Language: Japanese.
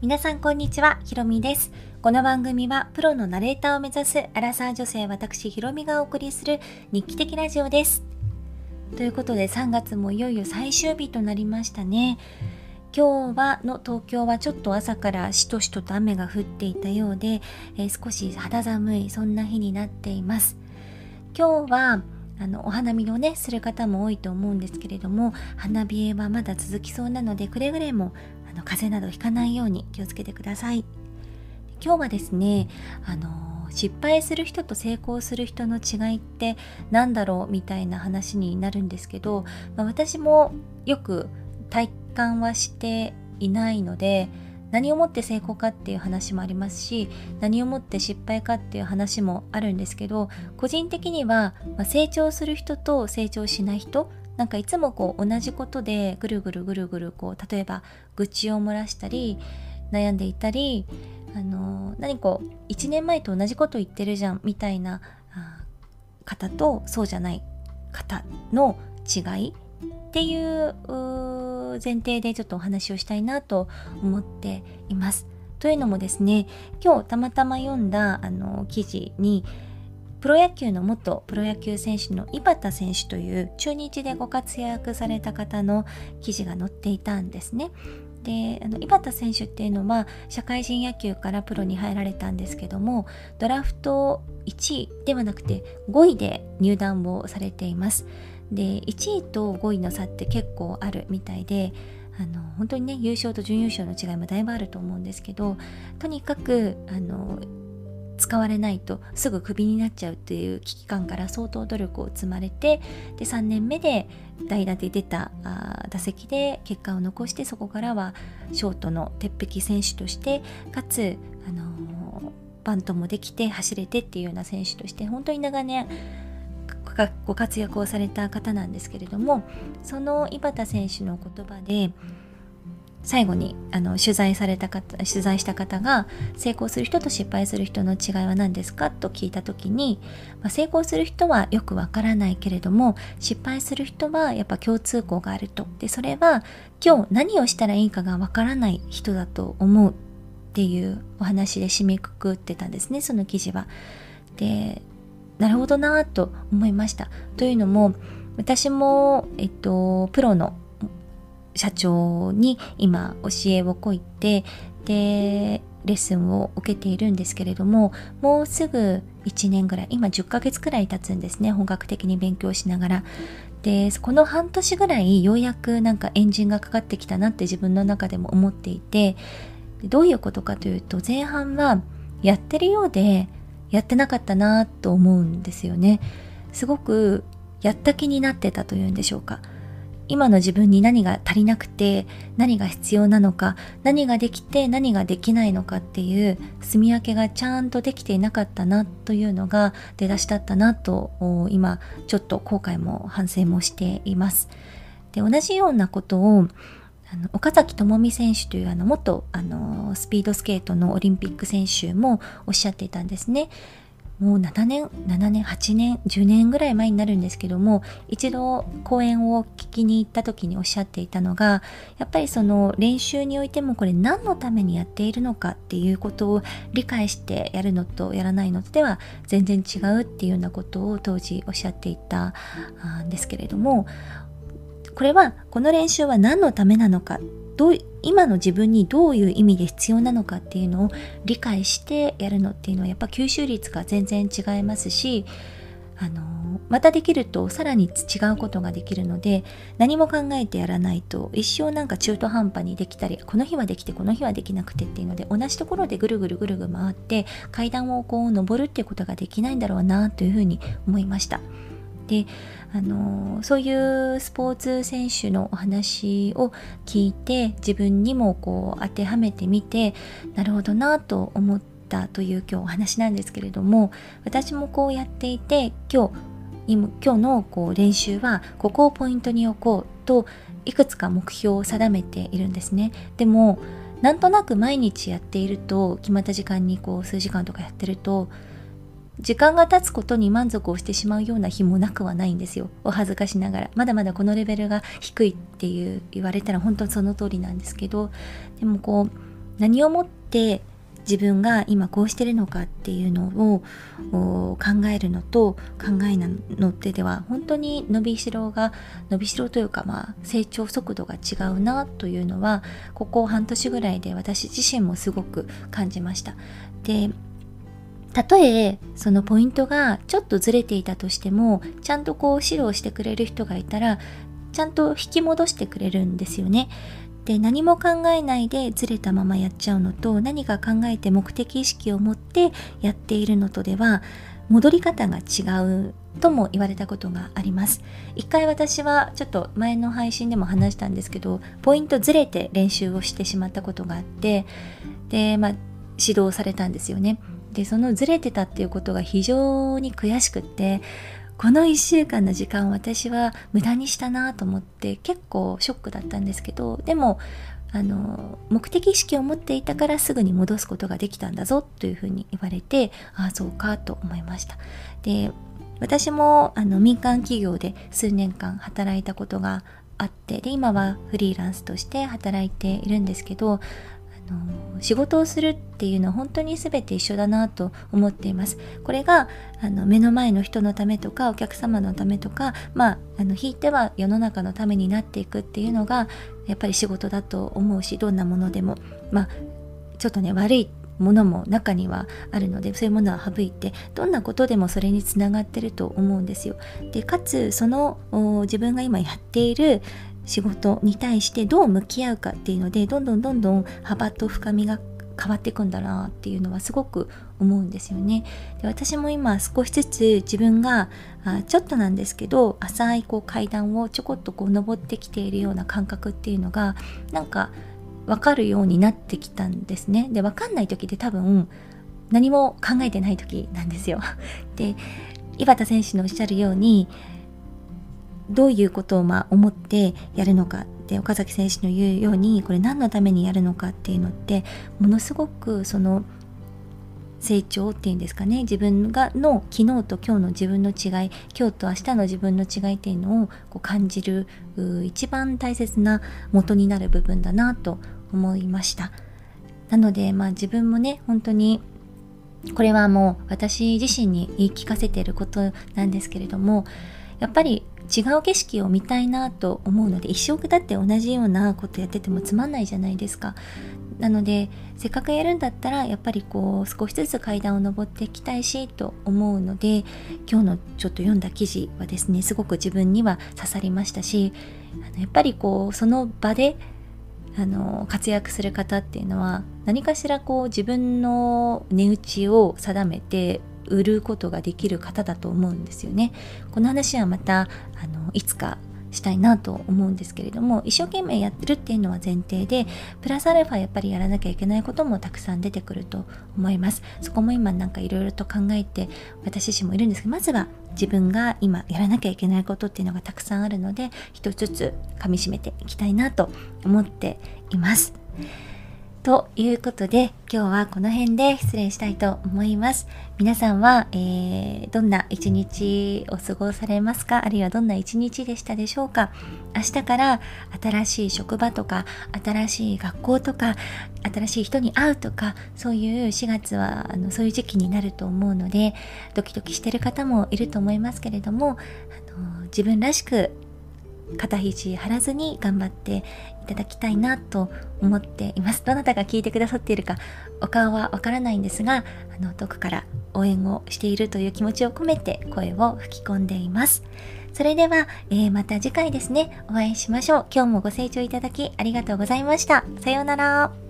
皆さんこんにちは、ひろみです。この番組はプロのナレーターを目指すアラサー女性私ひろみがお送りする日記的ラジオです。ということで3月もいよいよ最終日となりましたね。今日はの東京はちょっと朝からしとしとと雨が降っていたようで、えー、少し肌寒いそんな日になっています。今日はあのお花見をねする方も多いと思うんですけれども花冷えはまだ続きそうなのでくれぐれもの風邪などひかないように気をつけてください。今日はですねあの失敗する人と成功する人の違いって何だろうみたいな話になるんですけど、まあ、私もよく体感はしていないので何をもって成功かっていう話もありますし何をもって失敗かっていう話もあるんですけど個人的には、まあ、成長する人と成長しない人なんかいつもこう同じことでぐるぐるぐるぐるこう例えば愚痴を漏らしたり悩んでいたりあの何こう1年前と同じこと言ってるじゃんみたいな方とそうじゃない方の違いっていう前提でちょっとお話をしたいなと思っています。というのもですね今日たまたま読んだあの記事にプロ野球の元プロ野球選手の井端選手という中日でご活躍された方の記事が載っていたんですね。であの井端選手っていうのは社会人野球からプロに入られたんですけどもドラフト1位ではなくて5位で入団をされています。で1位と5位の差って結構あるみたいであの本当にね優勝と準優勝の違いもだいぶあると思うんですけどとにかくあの使われないとすぐクビになっちゃうっていう危機感から相当努力を積まれてで3年目で代打で出たあ打席で結果を残してそこからはショートの鉄壁選手としてかつ、あのバントもできて走れてっていうような選手として本当に長年ご活躍をされた方なんですけれどもその井端選手の言葉で最後にあの取材された方取材した方が成功する人と失敗する人の違いは何ですかと聞いた時に、まあ、成功する人はよくわからないけれども失敗する人はやっぱ共通項があるとでそれは今日何をしたらいいかがわからない人だと思うっていうお話で締めくくってたんですねその記事は。でなるほどなと思いました。というのも私も、えっと、プロの社長に今教えをこいてでレッスンを受けているんですけれどももうすぐ1年ぐらい今10ヶ月くらい経つんですね本格的に勉強しながら。でこの半年ぐらいようやくなんかエンジンがかかってきたなって自分の中でも思っていてどういうことかというと前半はやってるようでやってなかったなと思うんですよね。すごくやった気になってたというんでしょうか。今の自分に何が足りなくて何が必要なのか何ができて何ができないのかっていう住み分けがちゃんとできていなかったなというのが出だしだったなと今ちょっと後悔も反省もしていますで同じようなことをあの岡崎朋美選手というあの元あのスピードスケートのオリンピック選手もおっしゃっていたんですね。もう7年、7年、8年、10年ぐらい前になるんですけども、一度講演を聞きに行った時におっしゃっていたのが、やっぱりその練習においてもこれ何のためにやっているのかっていうことを理解してやるのとやらないのでは全然違うっていうようなことを当時おっしゃっていたんですけれども、これはこの練習は何のためなのかどう今の自分にどういう意味で必要なのかっていうのを理解してやるのっていうのはやっぱ吸収率が全然違いますしあのまたできるとさらに違うことができるので何も考えてやらないと一生なんか中途半端にできたりこの日はできてこの日はできなくてっていうので同じところでぐるぐるぐるぐる回って階段をこう登るっていうことができないんだろうなというふうに思いました。であのそういうスポーツ選手のお話を聞いて自分にもこう当てはめてみてなるほどなと思ったという今日お話なんですけれども私もこうやっていて今日今今日のこう練習はここをポイントに置こうといくつか目標を定めているんですね。でもなんとなく毎日やっていると決まった時間にこう数時間とかやってると時間が経つことに満足をしてしまうような日もなくはないんですよ。お恥ずかしながら。まだまだこのレベルが低いっていう言われたら本当にその通りなんですけど。でもこう何をもって自分が今こうしてるのかっていうのを考えるのと考えなのってでは本当に伸びしろが伸びしろというかまあ成長速度が違うなというのはここ半年ぐらいで私自身もすごく感じました。でたとえそのポイントがちょっとずれていたとしてもちゃんとこう指導してくれる人がいたらちゃんと引き戻してくれるんですよね。で何も考えないでずれたままやっちゃうのと何か考えて目的意識を持ってやっているのとでは戻り方が違うとも言われたことがあります一回私はちょっと前の配信でも話したんですけどポイントずれて練習をしてしまったことがあってでまあ指導されたんですよねでそのずれてたっていうことが非常に悔しくってこの1週間の時間を私は無駄にしたなと思って結構ショックだったんですけどでもあの目的意識を持っていたからすぐに戻すことができたんだぞというふうに言われてああそうかと思いました。で私もあの民間企業で数年間働いたことがあってで今はフリーランスとして働いているんですけどの仕事をするっていうのは本当に全て一緒だなと思っています。これがあの目の前の人のためとかお客様のためとかまあひいては世の中のためになっていくっていうのがやっぱり仕事だと思うしどんなものでもまあちょっとね悪いものも中にはあるのでそういうものは省いてどんなことでもそれにつながってると思うんですよ。でかつその自分が今やっている仕事に対してどう向き合うかっていうのでどんどんどんどん幅と深みが変わっていくんだなっていうのはすごく思うんですよね。で私も今少しずつ自分があちょっとなんですけど浅いこう階段をちょこっとこう登ってきているような感覚っていうのがなんか分かるようになってきたんですね。で分かんない時って多分何も考えてない時なんですよ。で井端選手のおっしゃるようにどういうことをまあ思ってやるのかで岡崎選手の言うようにこれ何のためにやるのかっていうのってものすごくその成長っていうんですかね。自分がの昨日と今日の自分の違い今日と明日の自分の違いっていうのをこう感じる一番大切な元になる部分だなと思いました。なのでまあ自分もね本当にこれはもう私自身に言い聞かせていることなんですけれどもやっぱり違う景色を見たいなと思うので一生だって同じようなことやっててもつまんないじゃないですか。なのでせっかくやるんだったらやっぱりこう少しずつ階段を上っていきたいしと思うので今日のちょっと読んだ記事はですねすごく自分には刺さりましたしあのやっぱりこうその場であの活躍する方っていうのは何かしらこう自分の値打ちを定めて売ることができる方だと思うんですよね。この話はまたあのいつかしたいなと思うんですけれども一生懸命やってるっていうのは前提でプラスアルファやっぱりやらなきゃいけないこともたくさん出てくると思いますそこも今なんかいろいろと考えて私自身もいるんですけどまずは自分が今やらなきゃいけないことっていうのがたくさんあるので一つずつ噛みしめていきたいなと思っていますということで今日はこの辺で失礼したいと思います。皆さんは、えー、どんな一日を過ごされますか？あるいはどんな一日でしたでしょうか？明日から新しい職場とか新しい学校とか新しい人に会うとかそういう4月はあのそういう時期になると思うのでドキドキしてる方もいると思いますけれどもあの自分らしく肩肘張らずに頑張っていただきたいなと思っています。どなたが聞いてくださっているかお顔はわからないんですが、あの、遠くから応援をしているという気持ちを込めて声を吹き込んでいます。それでは、えー、また次回ですね、お会いしましょう。今日もご清聴いただきありがとうございました。さようなら。